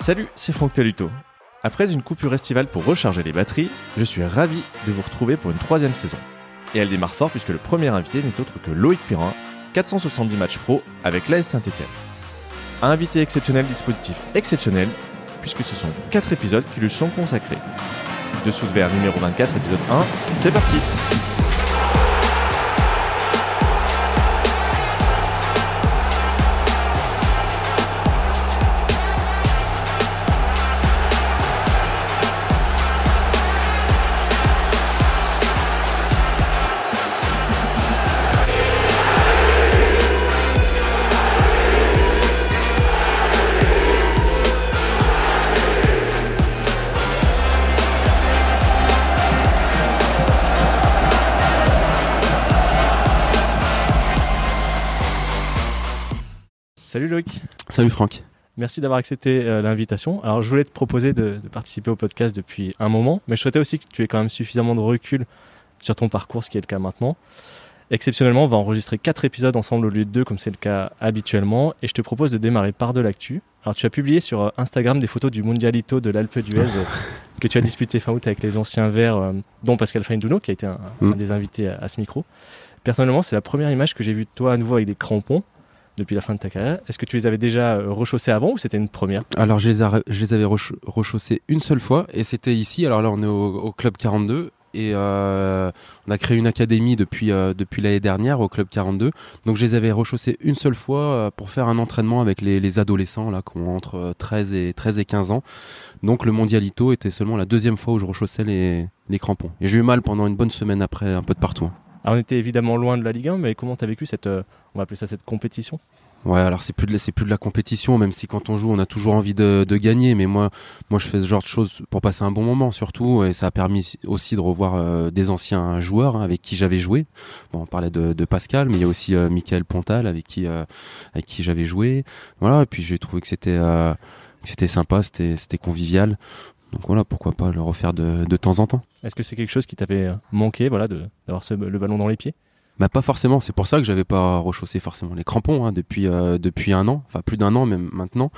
Salut, c'est Franck Taluto. Après une coupure estivale pour recharger les batteries, je suis ravi de vous retrouver pour une troisième saison. Et elle démarre fort puisque le premier invité n'est autre que Loïc Pirin, 470 matchs pro avec l'AS Saint-Etienne. Invité exceptionnel, dispositif exceptionnel, puisque ce sont 4 épisodes qui lui sont consacrés. Dessous de verre numéro 24, épisode 1, c'est parti Salut Loïc. Salut Franck. Merci d'avoir accepté euh, l'invitation. Alors, je voulais te proposer de, de, participer au podcast depuis un moment, mais je souhaitais aussi que tu aies quand même suffisamment de recul sur ton parcours, ce qui est le cas maintenant. Exceptionnellement, on va enregistrer quatre épisodes ensemble au lieu de deux, comme c'est le cas habituellement, et je te propose de démarrer par de l'actu. Alors, tu as publié sur euh, Instagram des photos du Mundialito de l'Alpe d'Huez euh, que tu as disputé fin août avec les anciens Verts, euh, dont Pascal Fainduno, qui a été un, mm. un des invités à, à, ce micro. Personnellement, c'est la première image que j'ai vue de toi à nouveau avec des crampons depuis la fin de ta carrière. Est-ce que tu les avais déjà rechaussés avant ou c'était une première? Alors je les, avais rech rechaussés une seule fois et c'était ici. Alors là on est au, Club 42 et euh, on a créé une académie depuis, euh, depuis l'année dernière au Club 42. Donc je les avais rechaussés une seule fois euh, pour faire un entraînement avec les, les adolescents là qui ont entre 13 et, 13 et 15 ans. Donc le Mondialito était seulement la deuxième fois où je rechaussais les, les crampons. Et j'ai eu mal pendant une bonne semaine après un peu de partout. On était évidemment loin de la Ligue 1, mais comment tu as vécu cette, euh, on va appeler ça cette compétition? Ouais, alors c'est plus de c'est plus de la compétition, même si quand on joue, on a toujours envie de, gagner. Mais moi, moi, je fais ce genre de choses pour passer un bon moment, surtout, et ça a permis aussi de revoir euh, des anciens joueurs hein, avec qui j'avais joué. Bon, on parlait de, Pascal, mais il y a aussi euh, Michael Pontal avec qui euh, avec qui j'avais joué. Voilà, et puis j'ai trouvé que c'était c'était sympa, c'était c'était convivial. Donc voilà, pourquoi pas le refaire de, de temps en temps. Est-ce que c'est quelque chose qui t'avait manqué, voilà, d'avoir le ballon dans les pieds? Bah pas forcément, c'est pour ça que j'avais pas rechaussé forcément les crampons hein, depuis euh, depuis un an, enfin plus d'un an même maintenant.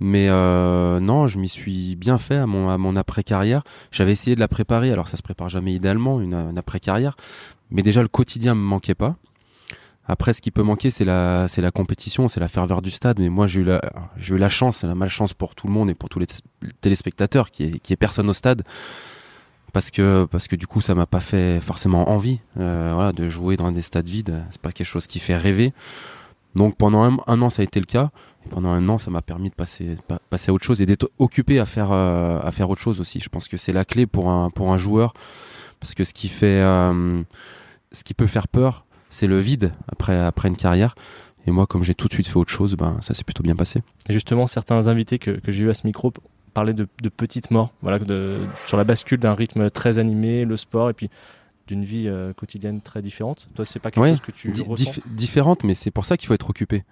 Mais euh, non, je m'y suis bien fait à mon à mon après carrière. J'avais essayé de la préparer, alors ça se prépare jamais idéalement une, une après carrière, mais déjà le quotidien me manquait pas. Après, ce qui peut manquer, c'est la, c'est la compétition, c'est la ferveur du stade. Mais moi, j'ai eu la, j'ai eu la chance, la malchance pour tout le monde et pour tous les téléspectateurs, qui est, qui est personne au stade, parce que, parce que du coup, ça m'a pas fait forcément envie, euh, voilà, de jouer dans des stades vides. C'est pas quelque chose qui fait rêver. Donc pendant un, an, ça a été le cas. Et pendant un an, ça m'a permis de passer, passer à autre chose et d'être occupé à faire, euh, à faire autre chose aussi. Je pense que c'est la clé pour un, pour un joueur, parce que ce qui fait, euh, ce qui peut faire peur, c'est le vide après, après une carrière. Et moi, comme j'ai tout de suite fait autre chose, ben, ça s'est plutôt bien passé. Et justement, certains invités que, que j'ai eu à ce micro parlaient de, de petites morts, voilà, de, sur la bascule d'un rythme très animé, le sport, et puis d'une vie euh, quotidienne très différente. Toi, c'est pas quelque ouais, chose que tu di ressens dif Différente, mais c'est pour ça qu'il faut être occupé.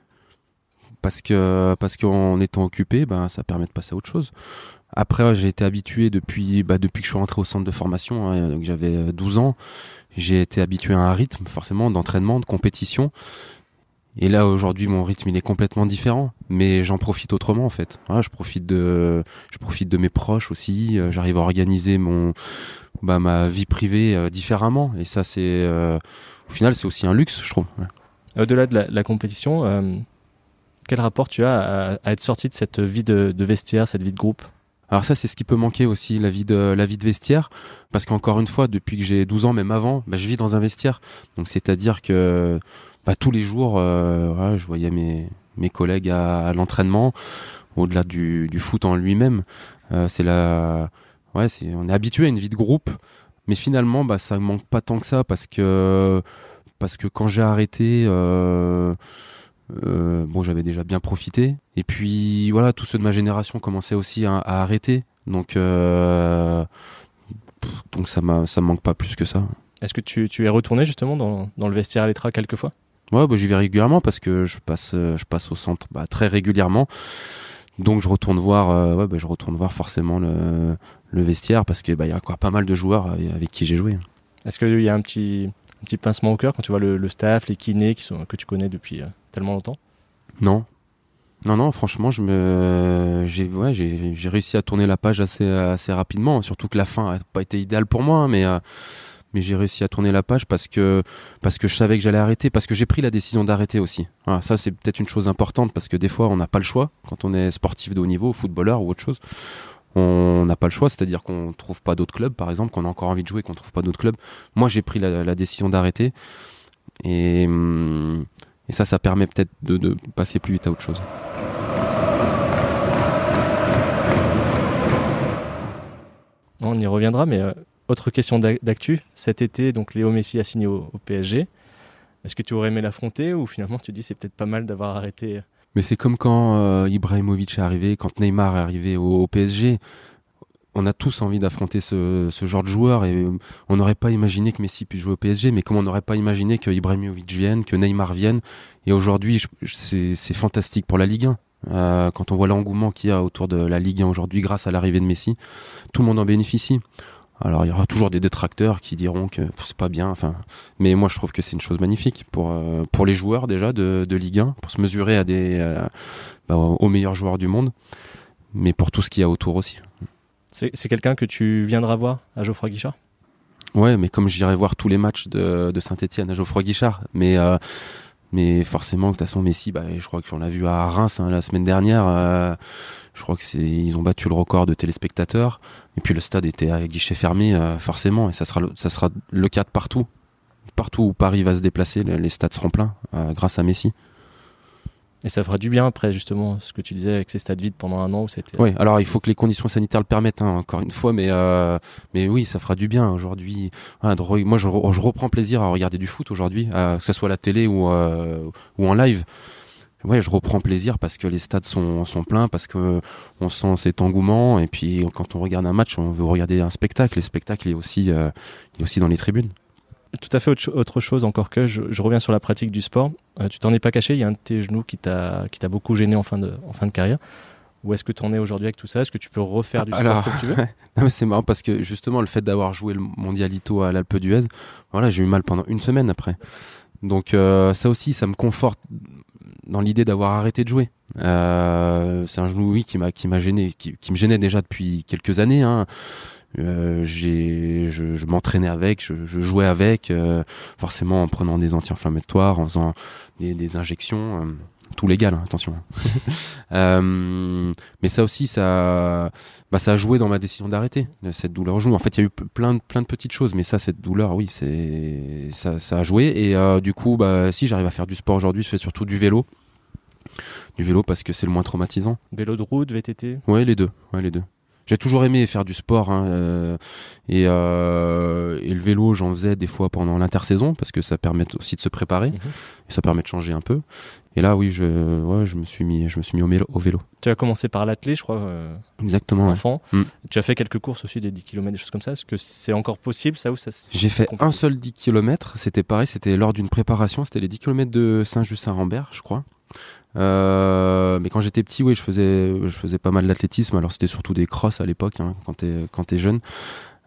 Parce que parce qu'en étant occupé, ben, ça permet de passer à autre chose. Après, j'ai été habitué depuis, bah, depuis que je suis rentré au centre de formation, hein, donc j'avais 12 ans. J'ai été habitué à un rythme, forcément, d'entraînement, de compétition. Et là, aujourd'hui, mon rythme, il est complètement différent. Mais j'en profite autrement, en fait. Je profite de, je profite de mes proches aussi. Euh, J'arrive à organiser mon, bah, ma vie privée euh, différemment. Et ça, c'est, euh, au final, c'est aussi un luxe, je trouve. Au-delà de la, compétition, euh, quel rapport tu as à, être sorti de cette vie de vestiaire, cette vie de groupe? Alors ça, c'est ce qui peut manquer aussi, la vie de, la vie de vestiaire. Parce qu'encore une fois, depuis que j'ai 12 ans, même avant, bah, je vis dans un vestiaire. Donc c'est-à-dire que bah, tous les jours, euh, voilà, je voyais mes, mes collègues à, à l'entraînement, au-delà du, du foot en lui-même. Euh, c'est la... Ouais, c'est, on est habitué à une vie de groupe. Mais finalement, bah, ça manque pas tant que ça parce que, parce que quand j'ai arrêté... Euh, euh, bon, j'avais déjà bien profité. Et puis voilà, tous ceux de ma génération commençaient aussi à, à arrêter. Donc, euh, donc ça me manque pas plus que ça. Est-ce que tu, tu es retourné justement dans, dans le vestiaire à l'Etra quelques fois? Ouais, bah, j'y vais régulièrement parce que je passe, je passe au centre bah, très régulièrement. Donc je retourne voir, euh, ouais, bah, je retourne voir forcément le, le vestiaire parce que bah, y a quoi, pas mal de joueurs avec qui j'ai joué. Est-ce qu'il y a un petit, un petit pincement au cœur quand tu vois le, le staff, les kinés qui sont, que tu connais depuis euh, tellement longtemps Non. Non, non, franchement, je me, j'ai, ouais, j'ai, réussi à tourner la page assez, assez rapidement. Surtout que la fin n'a pas été idéale pour moi, hein, mais, euh, mais j'ai réussi à tourner la page parce que, parce que je savais que j'allais arrêter, parce que j'ai pris la décision d'arrêter aussi. Ça, c'est peut-être une chose importante parce que des fois, on n'a pas le choix quand on est sportif de haut niveau, footballeur ou autre chose. On n'a pas le choix, c'est-à-dire qu'on trouve pas d'autres clubs, par exemple, qu'on a encore envie de jouer, qu'on trouve pas d'autres clubs. Moi, j'ai pris la, la décision d'arrêter. Et, hum, et ça, ça permet peut-être de, de passer plus vite à autre chose. On y reviendra, mais euh, autre question d'ac- d'actu. Cet été, donc Léo Messi a signé au, au PSG. Est-ce que tu aurais aimé l'affronter ou finalement tu dis c'est peut-être pas mal d'avoir arrêté Mais c'est comme quand euh, Ibrahimovic est arrivé, quand Neymar est arrivé au, au PSG. On a tous envie d'affronter ce, genre de joueur et euh, on n'aurait pas imaginé que Messi puisse jouer au PSG, mais comme on n'aurait pas imaginé que Ibrahimovic vienne, que Neymar vienne. Et aujourd'hui, c'est fantastique pour la Ligue 1. Euh, quand on voit l'engouement qu'il y a autour de la Ligue 1 aujourd'hui grâce à l'arrivée de Messi, tout le monde en bénéficie. Alors il y aura toujours des détracteurs qui diront que c'est pas bien, mais moi je trouve que c'est une chose magnifique pour euh, les joueurs déjà de, Ligue 1, pour se mesurer bah, aux meilleurs joueurs du monde, mais pour tout ce qu'il y a autour aussi. C'est quelqu'un que tu viendras voir à Geoffroy Guichard? Ouais, mais comme j'irai voir tous les matchs de, Saint-Etienne à Geoffroy Guichard, mais euh, mais forcément, de toute façon, Messi, bah, je crois qu'on l'a vu à Reims hein, la semaine dernière. euh, je crois que ils ont battu le record de téléspectateurs. Et puis le stade était à guichet fermé, euh, forcément, et ça sera le, ça sera le cas de partout. Partout où Paris va se déplacer, le- les stades seront pleins grâce à Messi. Et ça fera du bien après justement ce que tu disais avec ces stades vides pendant un an où c'était Oui, alors il faut que les conditions sanitaires le permettent, hein, encore une fois, mais euh, mais oui, ça fera du bien aujourd'hui. Moi, je, re- je reprends plaisir à regarder du foot aujourd'hui, euh, que ce soit à la télé ou euh, ou en live. Ouais, je reprends plaisir parce que les stades sont sont pleins, parce que on sent cet engouement, et puis quand on regarde un match, on veut regarder un spectacle. Le spectacle est aussi euh, il est aussi dans les tribunes. Tout à fait autre, cho- autre chose encore que je, je reviens sur la pratique du sport. Euh, tu t'en es pas caché, il y a un de tes genoux qui t'a beaucoup gêné en fin de en fin de carrière. Où est-ce que tu en es aujourd'hui avec tout ça? Est-ce que tu peux refaire du sport Alors, comme tu veux? c'est marrant parce que justement le fait d'avoir joué le mondialito à l'Alpe d'Huez, voilà, j'ai eu mal pendant une semaine après. Donc euh, ça aussi, ça me conforte dans l'idée d'avoir arrêté de jouer. Euh, c'est un genou oui qui m'a qui m'a gêné, qui, qui me gênait déjà depuis quelques années. Hein. Euh, j'ai, je, je m'entraînais avec, je, je jouais avec, euh, forcément en prenant des anti-inflammatoires, en faisant des, des injections, euh, tout légal, hein, attention. Euh, mais ça aussi, ça, bah, ça a joué dans ma décision d'arrêter cette douleur genou. En fait, il y a eu plein de, plein de petites choses, mais ça, cette douleur, oui, c'est ça, ça a joué. Et euh, du coup, bah, si j'arrive à faire du sport aujourd'hui, je fais surtout du vélo, du vélo parce que c'est le moins traumatisant. Vélo de route, VTT Ouais, les deux, ouais, les deux. J'ai toujours aimé faire du sport hein, euh, et, euh, et le vélo, j'en faisais des fois pendant l'intersaison parce que ça permet aussi de se préparer Mhm. et ça permet de changer un peu. Et là, oui, je, ouais, je me suis mis, je me suis mis au vélo. Au vélo. Tu as commencé par l'athlé, je crois, euh, Exactement. ouais. enfant. Mm. Tu as fait quelques courses aussi, des 10 km, des choses comme ça. Est-ce que c'est encore possible ça ou ça J'ai fait compliqué un seul 10 km, c'était pareil, c'était lors d'une préparation, c'était les 10 km de Saint-Just-Saint-Rambert, je crois. Euh, mais quand j'étais petit, oui, je faisais, je faisais pas mal d'athlétisme. Alors c'était surtout des crosses à l'époque, hein, quand t'es quand t'es jeune.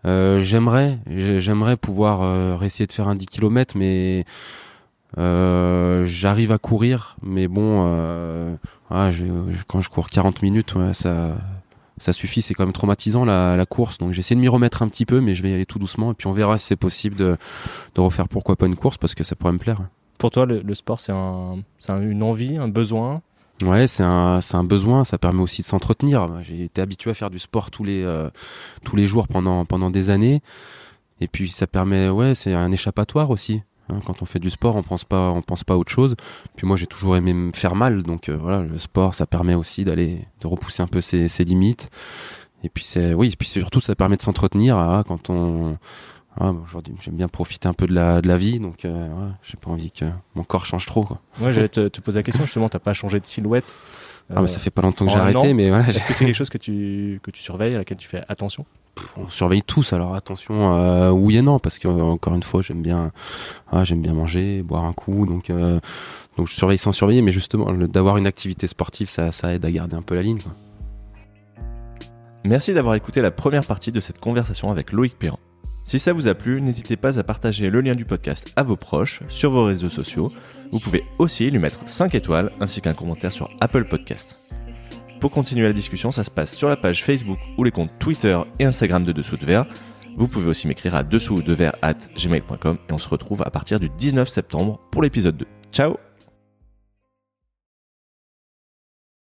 Euh, j'aimerais, j'ai- j'aimerais pouvoir euh, essayer de faire un 10 km, mais euh, j'arrive à courir, mais bon, ah, je- quand je cours 40 minutes, ouais, ça, ça suffit. C'est quand même traumatisant la, la course, donc j'essaie de m'y remettre un petit peu, mais je vais y aller tout doucement, et puis on verra si c'est possible de, de refaire pourquoi pas une course, parce que ça pourrait me plaire. Pour toi, le, sport, c'est un, une envie, un besoin? Ouais, c'est un, un besoin. Ça permet aussi de s'entretenir. J'ai été habitué à faire du sport tous les, euh, tous les jours pendant, pendant des années. Et puis ça permet, ouais, c'est un échappatoire aussi. hein. quand on fait du sport, on pense pas, on pense pas à autre chose. Puis moi, j'ai toujours aimé me faire mal, donc euh, voilà, le sport, ça permet aussi d'aller, de repousser un peu ses, ses limites. Et puis c'est, oui, et puis surtout, ça permet de s'entretenir ah, quand on. Ah, aujourd'hui, j'aime bien profiter un peu de la, de la vie, donc euh, ouais, j'ai pas envie que mon corps change trop. Quoi. Moi, j'allais te, te poser la question, justement, t'as pas changé de silhouette. Ah, mais Euh, ça fait pas longtemps que j'ai arrêté, an, mais voilà, Est-ce que c'est quelque chose que tu, que tu surveilles, à laquelle tu fais attention? On surveille tous alors attention euh, oui et non parce que euh, encore une fois j'aime bien ah, j'aime bien manger boire un coup donc euh, donc je surveille sans surveiller mais justement le- d'avoir une activité sportive ça, ça aide à garder un peu la ligne quoi. Merci d'avoir écouté la première partie de cette conversation avec Loïc Perrin. Si ça vous a plu, n'hésitez pas à partager le lien du podcast à vos proches sur vos réseaux sociaux. Vous pouvez aussi lui mettre 5 étoiles ainsi qu'un commentaire sur Apple Podcast. Pour continuer la discussion, ça se passe sur la page Facebook ou les comptes Twitter et Instagram de Dessous de Verre. Vous pouvez aussi m'écrire à dessous de verre at gmail.com et on se retrouve à partir du 19 septembre pour l'épisode 2. Ciao